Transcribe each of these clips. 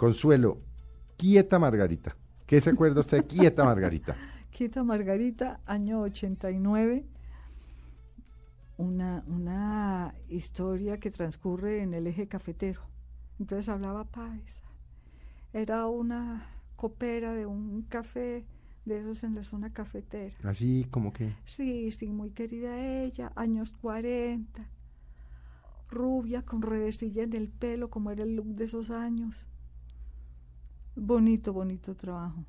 Consuelo, quieta Margarita. ¿Qué se acuerda usted? Quieta Margarita. Quieta Margarita, año 89. Una, una historia que transcurre en el eje cafetero. Entonces hablaba Paisa. Era una copera de un café de esos en la zona cafetera. Así como que. Sí, sí, muy querida ella, años 40. Rubia, con redecilla en el pelo, como era el look de esos años. Bonito, bonito trabajo.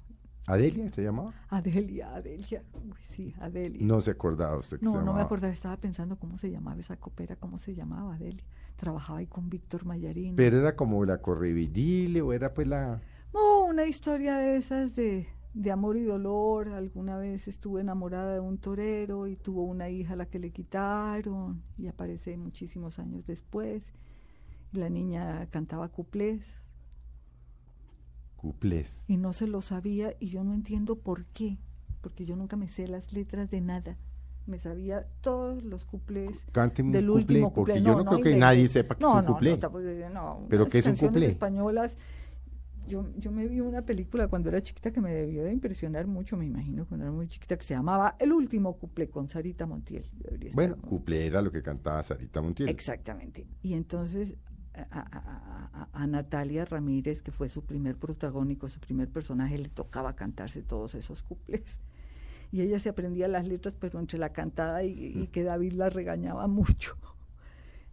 ¿Adelia se llamaba? Adelia, Adelia. Uy, sí, Adelia. No se acordaba usted que No, se no me acordaba, estaba pensando cómo se llamaba esa copera, cómo se llamaba Adelia. Trabajaba ahí con Víctor Mayarín. Pero era como la correvidile o era pues la. No, una historia de esas de, de amor y dolor. Alguna vez estuve enamorada de un torero y tuvo una hija a la que le quitaron y aparece muchísimos años después. La niña cantaba cuplés Cuplés. y no se lo sabía y yo no entiendo por qué, porque yo nunca me sé las letras de nada. Me sabía todos los cuplés un del cuplé, último porque cuplé. yo no creo que nadie sepa que es No, un no, cuplé. No, ¿Pero qué es un cuplé? españolas. Yo, yo me vi una película cuando era chiquita que me debió de impresionar mucho, me imagino, cuando era muy chiquita, que se llamaba El último cuplé con Sarita Montiel. Bueno, cuplé era lo que cantaba Sarita Montiel. Exactamente. Y entonces a, Natalia Ramírez, que fue su primer protagónico, su primer personaje, le tocaba cantarse todos esos cuplés. Y ella se aprendía las letras, pero entre la cantada y, y que David la regañaba mucho.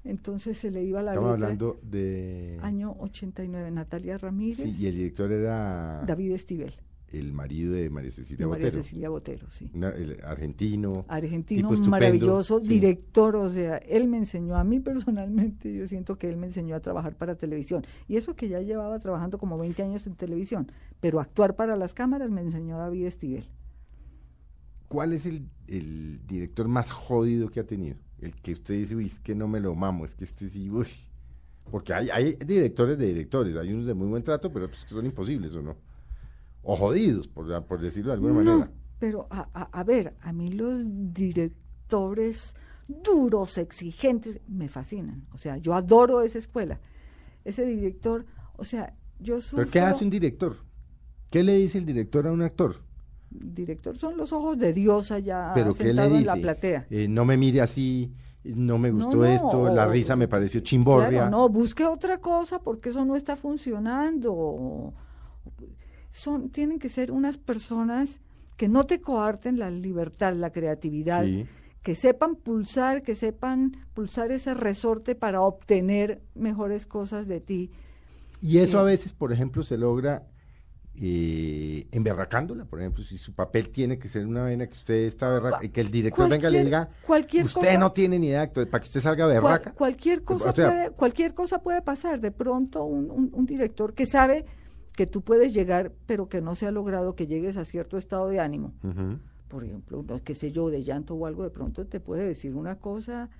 Entonces se le iba la Estamos letra. hablando de. Año 89, Natalia Ramírez, Sí, y el director era David Estivel, el marido de María Cecilia María Botero. Cecilia Botero, sí. Una- el argentino. Argentino tipo maravilloso, sí. director, o sea, él me enseñó a mí personalmente, yo siento que él me enseñó a trabajar para televisión. Y eso que ya llevaba trabajando como 20 años en televisión, pero actuar para las cámaras me enseñó David Estivel. ¿Cuál es el, el director más jodido que ha tenido? El que usted dice, uy, es que no me lo mamo, es que este sí, uy. Porque hay, hay directores de directores, hay unos de muy buen trato, pero pues, que son imposibles, ¿o no? O jodidos, por, por decirlo de alguna No, manera. pero a, a- a ver, a mí los directores duros, exigentes, me fascinan. O sea, yo adoro esa escuela. Ese director, o sea, yo soy... ¿Pero qué hace un director? ¿Qué le dice el director a un actor? Director son los ojos de Dios allá ¿Pero qué le sentado en la dice? platea. Eh, no me mire así, no me gustó no, esto, la risa me pareció chimborria. Claro, no, busque otra cosa porque eso no está funcionando. Son, tienen que ser unas personas que no te coarten la libertad, la creatividad, Sí. que sepan pulsar, que sepan pulsar ese resorte para obtener mejores cosas de ti. Y eso Eh, a veces, por ejemplo, se logra eh, emberracándola, por ejemplo, si su papel tiene que ser una vena que usted está berraca, y que el director venga y le diga, cualquier usted cosa- no tiene ni idea, de actor", para que usted salga Cual- berraca. cualquier cosa O sea, puede, cualquier cosa puede pasar. De pronto un, un- un director que sabe que tú puedes llegar, pero que no se ha logrado que llegues a cierto estado de ánimo. Por ejemplo, no, qué sé yo, de llanto o algo, de pronto te puede decir una cosa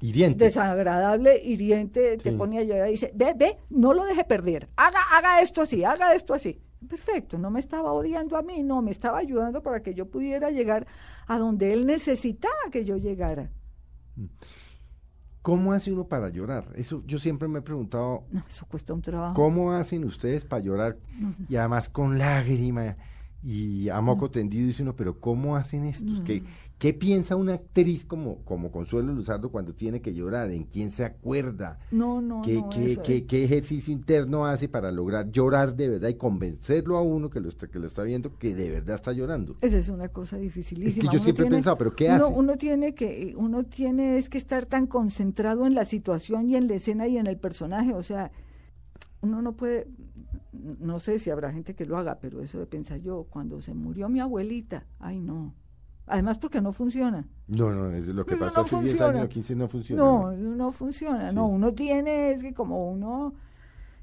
Hiriente. desagradable, hiriente, te pone a llorar y dice, ve, ve, no lo deje perder, haga, haga esto así, haga esto así. Perfecto, no me estaba odiando a mí, no, me estaba ayudando para que yo pudiera llegar a donde él necesitaba que yo llegara. ¿Cómo hace uno para llorar? Eso yo siempre me he preguntado, No, eso cuesta un trabajo. ¿cómo hacen ustedes para llorar? Y además con lágrima y a moco tendido dice uno, pero ¿cómo hacen estos? ¿Qué, qué piensa una actriz como, como Consuelo Luzardo cuando tiene que llorar? ¿En quién se acuerda? No, no, ¿Qué, no, qué- eso qué- es- qué ejercicio interno hace para lograr llorar de verdad y convencerlo a uno que lo está, que lo está viendo que de verdad está llorando? Esa es una cosa dificilísima. yo Uno siempre he tiene- pensado, ¿pero qué hace? Uno tiene que, uno tiene es que estar tan concentrado en la situación y en la escena y en el personaje, o sea, uno no puede, no sé si habrá gente que lo haga, pero eso de pensar yo, cuando se murió mi abuelita, ay no. Además porque no funciona. No, no, es lo que pasó no hace 10 funciona. años o 15 no funciona. No, no funciona. No, uno tiene, es que como uno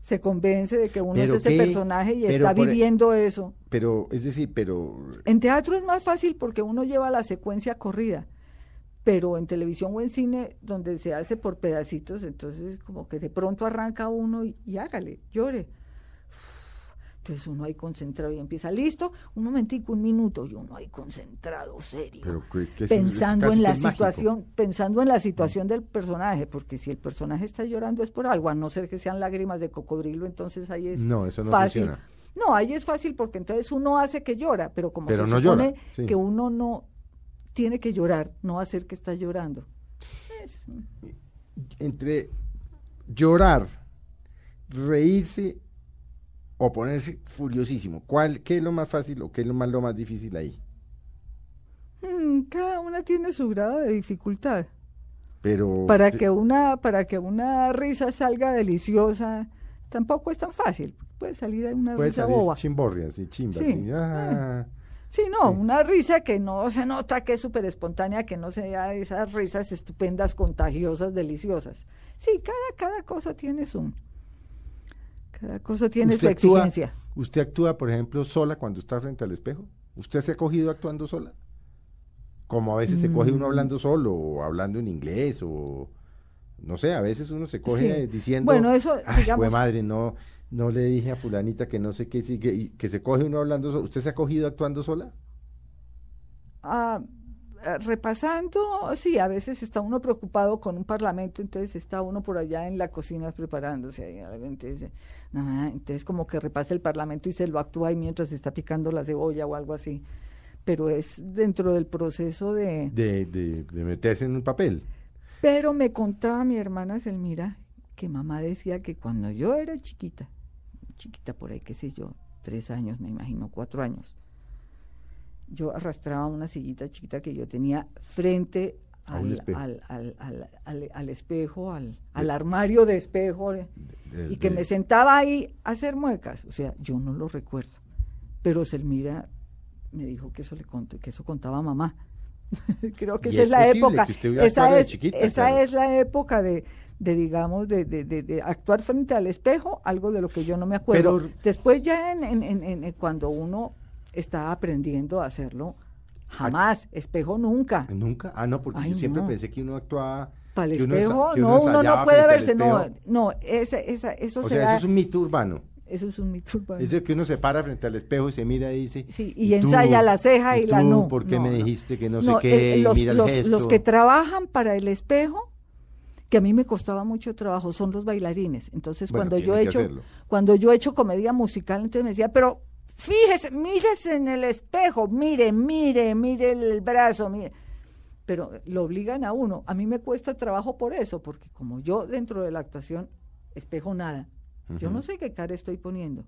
se convence de que uno ¿Pero es ese qué? personaje y está e- viviendo eso. Pero, es decir, pero... En teatro es más fácil porque uno lleva la secuencia corrida, pero en televisión o en cine, donde se hace por pedacitos, entonces como que de pronto arranca uno y, y hágale, llore. Entonces uno ahí concentrado y empieza, listo, un momentico, un minuto, y uno ahí concentrado, serio, pero ¿qué- qué es- pensando en que la mágico. situación, pensando en la situación del personaje, porque si el personaje está llorando es por algo, a no ser que sean lágrimas de cocodrilo, entonces ahí es No, eso no fácil. funciona. No, ahí es fácil porque entonces uno hace que llora, pero como Pero se no supone llora, sí. que uno no tiene que llorar, no hacer que está llorando. Es- Entre llorar, reírse o ponerse furiosísimo, ¿cuál, ¿qué es lo más fácil o qué es lo más, lo más difícil ahí? mm, cada una tiene su grado de dificultad. Pero Para que una para que una risa salga deliciosa, tampoco es tan fácil. Puede salir una puede risa salir boba. chimborria, chimba. Sí. así, ah. Sí, no, Sí. una risa que no se nota que es súper espontánea, que no sea esas risas estupendas, contagiosas, deliciosas. Sí, cada, cada cosa tiene su, cada cosa tiene su ¿Usted actúa- exigencia. ¿Usted actúa, por ejemplo, sola cuando está frente al espejo? ¿Usted se ha cogido actuando sola? Como a veces se coge Mm. uno hablando solo o hablando en inglés o no sé, a veces uno se coge Sí. eh, diciendo, Bueno, eso, "Ay, digamos- madre, no no le dije a fulanita que no sé qué, que, que se coge uno hablando. ¿Usted se ha cogido actuando sola? Ah, ah, repasando, sí, a veces está uno preocupado con un parlamento, entonces está uno por allá en la cocina preparándose. ahí, entonces, ah, entonces como que repasa el parlamento y se lo actúa ahí mientras está picando la cebolla o algo así. Pero es dentro del proceso de... De, de, de meterse en un papel. Pero me contaba mi hermana Selmira que mamá decía que cuando yo era chiquita, chiquita por ahí, qué sé yo, tres años, me imagino, cuatro años, yo arrastraba una sillita chiquita que yo tenía frente al, espejo. al, al, al, espejo, al, al armario de espejo, eh, de- y que de- me sentaba ahí a hacer muecas. O sea, yo no lo recuerdo. Pero Selmira me dijo que eso le contó, que eso contaba mamá. Creo que Y esa es es la época. Esa es, chiquita, esa claro. es la época de, de digamos, de, de, de, actuar frente al espejo, algo de lo que yo no me acuerdo. Pero- Después ya en, en, en, en- cuando uno está aprendiendo a hacerlo, jamás, espejo nunca. ¿Nunca? Ah, no, porque Ay, yo siempre no. pensé que uno actuaba... Para el uno espejo, que no, uno no puede verse, no, no, esa, esa, eso O se sea, da- eso es un mito urbano. Eso es un mito urbano. Es el que uno se para frente al espejo y se mira y dice... Sí, y ensaya la ceja y la tú, no. ¿Por qué No, me no. dijiste que no, No, sé qué? el- y los, mira el los- gesto. los que trabajan para el espejo, que a mí me costaba mucho trabajo, son los bailarines. Entonces, Bueno, cuando yo he hecho, hacerlo. cuando yo he hecho comedia musical, entonces me decía, pero fíjese, mírese en el espejo, mire, mire, mire el brazo, mire. Pero lo obligan a uno. A mí me cuesta trabajo por eso, porque como yo dentro de la actuación espejo nada, yo no sé qué cara estoy poniendo.